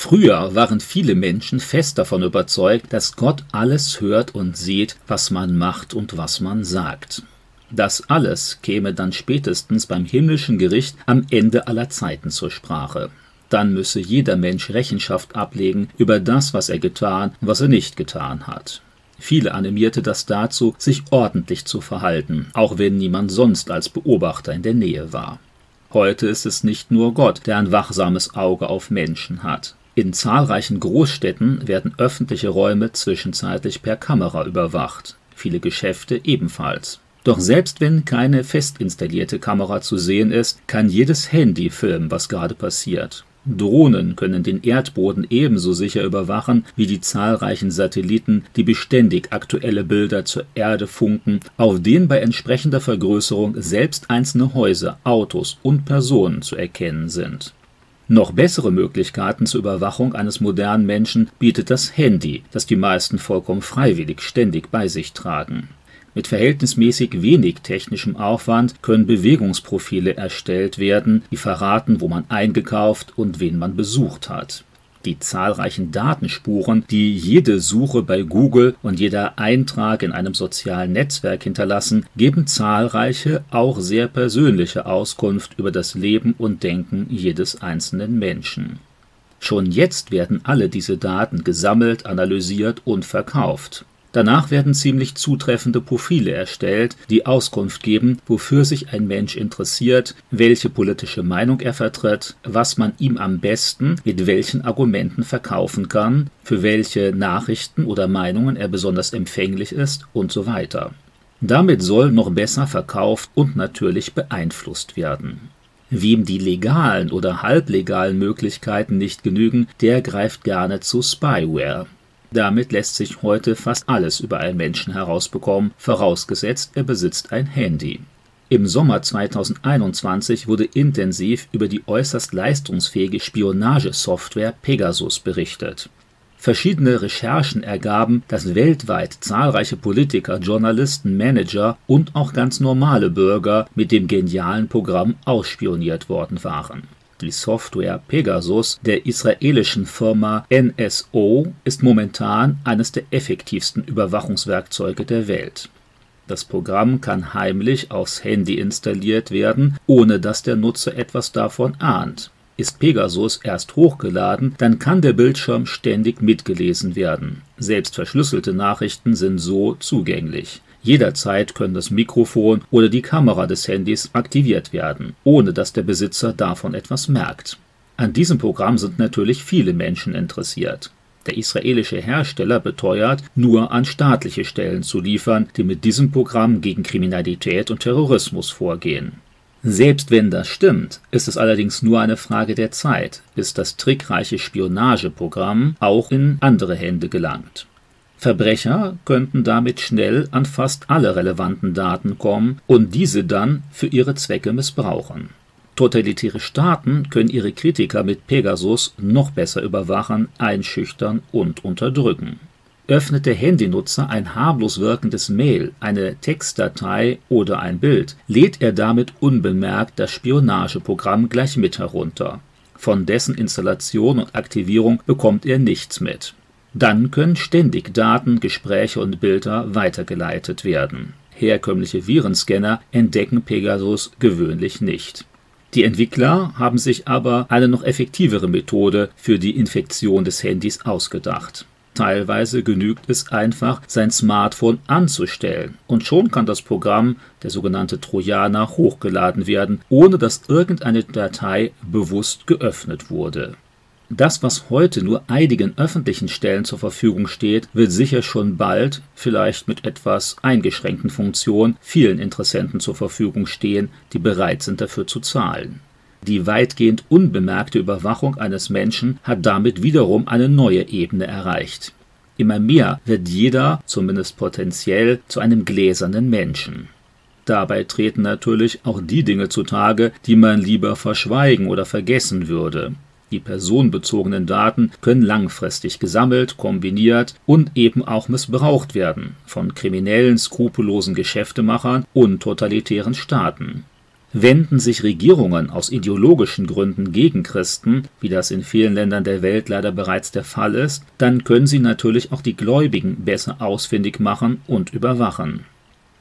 Früher waren viele Menschen fest davon überzeugt, dass Gott alles hört und sieht, was man macht und was man sagt. Das alles käme dann spätestens beim himmlischen Gericht am Ende aller Zeiten zur Sprache. Dann müsse jeder Mensch Rechenschaft ablegen über das, was er getan was er nicht getan hat. Viele animierte das dazu, sich ordentlich zu verhalten, auch wenn niemand sonst als Beobachter in der Nähe war. Heute ist es nicht nur Gott, der ein wachsames Auge auf Menschen hat. In zahlreichen Großstädten werden öffentliche Räume zwischenzeitlich per Kamera überwacht, viele Geschäfte ebenfalls. Doch selbst wenn keine fest installierte Kamera zu sehen ist, kann jedes Handy filmen, was gerade passiert. Drohnen können den Erdboden ebenso sicher überwachen wie die zahlreichen Satelliten, die beständig aktuelle Bilder zur Erde funken, auf denen bei entsprechender Vergrößerung selbst einzelne Häuser, Autos und Personen zu erkennen sind. Noch bessere Möglichkeiten zur Überwachung eines modernen Menschen bietet das Handy, das die meisten vollkommen freiwillig ständig bei sich tragen. Mit verhältnismäßig wenig technischem Aufwand können Bewegungsprofile erstellt werden, die verraten, wo man eingekauft und wen man besucht hat. Die zahlreichen Datenspuren, die jede Suche bei Google und jeder Eintrag in einem sozialen Netzwerk hinterlassen, geben zahlreiche, auch sehr persönliche Auskunft über das Leben und Denken jedes einzelnen Menschen. Schon jetzt werden alle diese Daten gesammelt, analysiert und verkauft. Danach werden ziemlich zutreffende Profile erstellt, die Auskunft geben, wofür sich ein Mensch interessiert, welche politische Meinung er vertritt, was man ihm am besten mit welchen Argumenten verkaufen kann, für welche Nachrichten oder Meinungen er besonders empfänglich ist und so weiter. Damit soll noch besser verkauft und natürlich beeinflusst werden. Wem die legalen oder halblegalen Möglichkeiten nicht genügen, der greift gerne zu Spyware. Damit lässt sich heute fast alles über einen Menschen herausbekommen, vorausgesetzt er besitzt ein Handy. Im Sommer 2021 wurde intensiv über die äußerst leistungsfähige Spionagesoftware Pegasus berichtet. Verschiedene Recherchen ergaben, dass weltweit zahlreiche Politiker, Journalisten, Manager und auch ganz normale Bürger mit dem genialen Programm ausspioniert worden waren die Software Pegasus der israelischen Firma NSO ist momentan eines der effektivsten Überwachungswerkzeuge der Welt. Das Programm kann heimlich aufs Handy installiert werden, ohne dass der Nutzer etwas davon ahnt. Ist Pegasus erst hochgeladen, dann kann der Bildschirm ständig mitgelesen werden. Selbst verschlüsselte Nachrichten sind so zugänglich. Jederzeit können das Mikrofon oder die Kamera des Handys aktiviert werden, ohne dass der Besitzer davon etwas merkt. An diesem Programm sind natürlich viele Menschen interessiert. Der israelische Hersteller beteuert, nur an staatliche Stellen zu liefern, die mit diesem Programm gegen Kriminalität und Terrorismus vorgehen. Selbst wenn das stimmt, ist es allerdings nur eine Frage der Zeit, bis das trickreiche Spionageprogramm auch in andere Hände gelangt. Verbrecher könnten damit schnell an fast alle relevanten Daten kommen und diese dann für ihre Zwecke missbrauchen. Totalitäre Staaten können ihre Kritiker mit Pegasus noch besser überwachen, einschüchtern und unterdrücken. Öffnet der Handynutzer ein harmlos wirkendes Mail, eine Textdatei oder ein Bild, lädt er damit unbemerkt das Spionageprogramm gleich mit herunter. Von dessen Installation und Aktivierung bekommt er nichts mit. Dann können ständig Daten, Gespräche und Bilder weitergeleitet werden. Herkömmliche Virenscanner entdecken Pegasus gewöhnlich nicht. Die Entwickler haben sich aber eine noch effektivere Methode für die Infektion des Handys ausgedacht. Teilweise genügt es einfach, sein Smartphone anzustellen und schon kann das Programm, der sogenannte Trojaner, hochgeladen werden, ohne dass irgendeine Datei bewusst geöffnet wurde. Das, was heute nur einigen öffentlichen Stellen zur Verfügung steht, wird sicher schon bald, vielleicht mit etwas eingeschränkten Funktionen, vielen Interessenten zur Verfügung stehen, die bereit sind dafür zu zahlen. Die weitgehend unbemerkte Überwachung eines Menschen hat damit wiederum eine neue Ebene erreicht. Immer mehr wird jeder, zumindest potenziell, zu einem gläsernen Menschen. Dabei treten natürlich auch die Dinge zutage, die man lieber verschweigen oder vergessen würde. Die personenbezogenen Daten können langfristig gesammelt, kombiniert und eben auch missbraucht werden von kriminellen, skrupellosen Geschäftemachern und totalitären Staaten. Wenden sich Regierungen aus ideologischen Gründen gegen Christen, wie das in vielen Ländern der Welt leider bereits der Fall ist, dann können sie natürlich auch die Gläubigen besser ausfindig machen und überwachen.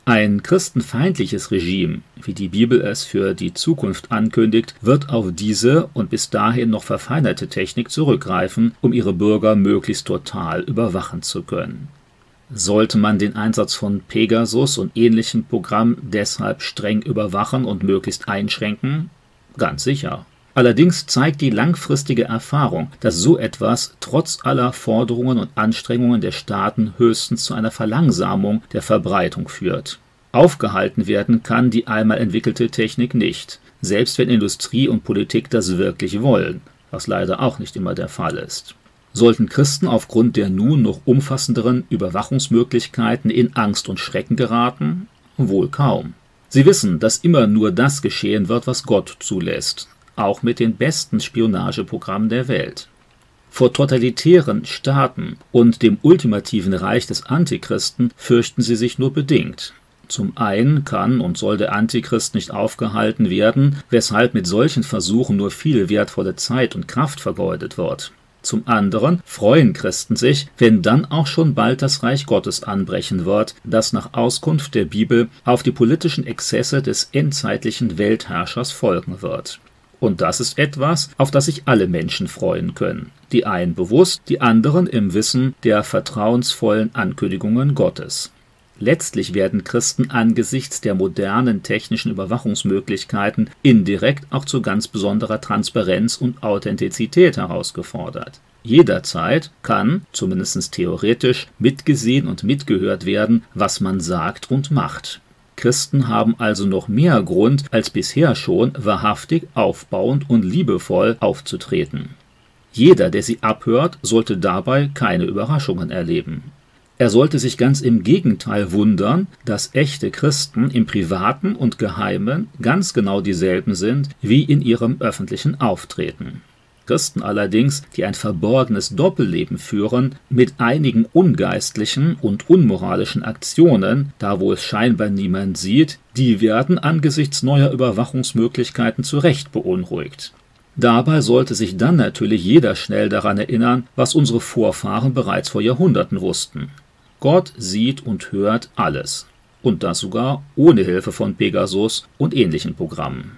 Ein christenfeindliches Regime, wie die Bibel es für die Zukunft ankündigt, wird auf diese und bis dahin noch verfeinerte Technik zurückgreifen, um ihre Bürger möglichst total überwachen zu können. Sollte man den Einsatz von Pegasus und ähnlichen Programmen deshalb streng überwachen und möglichst einschränken? Ganz sicher. Allerdings zeigt die langfristige Erfahrung, dass so etwas trotz aller Forderungen und Anstrengungen der Staaten höchstens zu einer Verlangsamung der Verbreitung führt. Aufgehalten werden kann die einmal entwickelte Technik nicht, selbst wenn Industrie und Politik das wirklich wollen, was leider auch nicht immer der Fall ist. Sollten Christen aufgrund der nun noch umfassenderen Überwachungsmöglichkeiten in Angst und Schrecken geraten? Wohl kaum. Sie wissen, dass immer nur das geschehen wird, was Gott zulässt, auch mit den besten Spionageprogrammen der Welt. Vor totalitären Staaten und dem ultimativen Reich des Antichristen fürchten sie sich nur bedingt. Zum einen kann und soll der Antichrist nicht aufgehalten werden, weshalb mit solchen Versuchen nur viel wertvolle Zeit und Kraft vergeudet wird. Zum anderen freuen Christen sich, wenn dann auch schon bald das Reich Gottes anbrechen wird, das nach Auskunft der Bibel auf die politischen Exzesse des endzeitlichen Weltherrschers folgen wird. Und das ist etwas, auf das sich alle Menschen freuen können. Die einen bewusst, die anderen im Wissen der vertrauensvollen Ankündigungen Gottes. Letztlich werden Christen angesichts der modernen technischen Überwachungsmöglichkeiten indirekt auch zu ganz besonderer Transparenz und Authentizität herausgefordert. Jederzeit kann, zumindest theoretisch, mitgesehen und mitgehört werden, was man sagt und macht. Christen haben also noch mehr Grund als bisher schon, wahrhaftig, aufbauend und liebevoll aufzutreten. Jeder, der sie abhört, sollte dabei keine Überraschungen erleben. Er sollte sich ganz im Gegenteil wundern, dass echte Christen im privaten und geheimen ganz genau dieselben sind wie in ihrem öffentlichen Auftreten. Christen allerdings, die ein verborgenes Doppelleben führen, mit einigen ungeistlichen und unmoralischen Aktionen, da wo es scheinbar niemand sieht, die werden angesichts neuer Überwachungsmöglichkeiten zu Recht beunruhigt. Dabei sollte sich dann natürlich jeder schnell daran erinnern, was unsere Vorfahren bereits vor Jahrhunderten wussten. Gott sieht und hört alles. Und das sogar ohne Hilfe von Pegasus und ähnlichen Programmen.